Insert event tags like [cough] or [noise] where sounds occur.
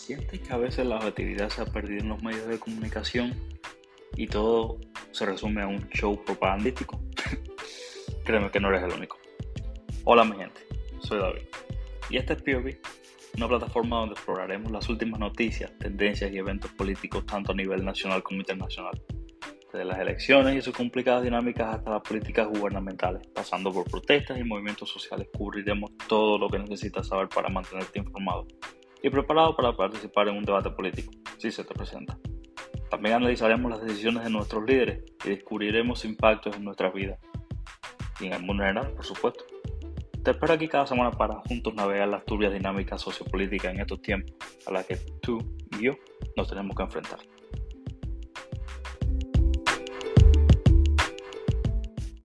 Sientes que a veces la objetividad se ha perdido en los medios de comunicación y todo se resume a un show propagandístico. [laughs] Créeme que no eres el único. Hola mi gente, soy David y este es POV, una plataforma donde exploraremos las últimas noticias, tendencias y eventos políticos tanto a nivel nacional como internacional. Desde las elecciones y sus complicadas dinámicas hasta las políticas gubernamentales, pasando por protestas y movimientos sociales, cubriremos todo lo que necesitas saber para mantenerte informado y preparado para participar en un debate político, si se te presenta. También analizaremos las decisiones de nuestros líderes y descubriremos impactos en nuestras vidas y en el mundo general, por supuesto. Te espero aquí cada semana para juntos navegar las turbias dinámicas sociopolíticas en estos tiempos a las que tú y yo nos tenemos que enfrentar.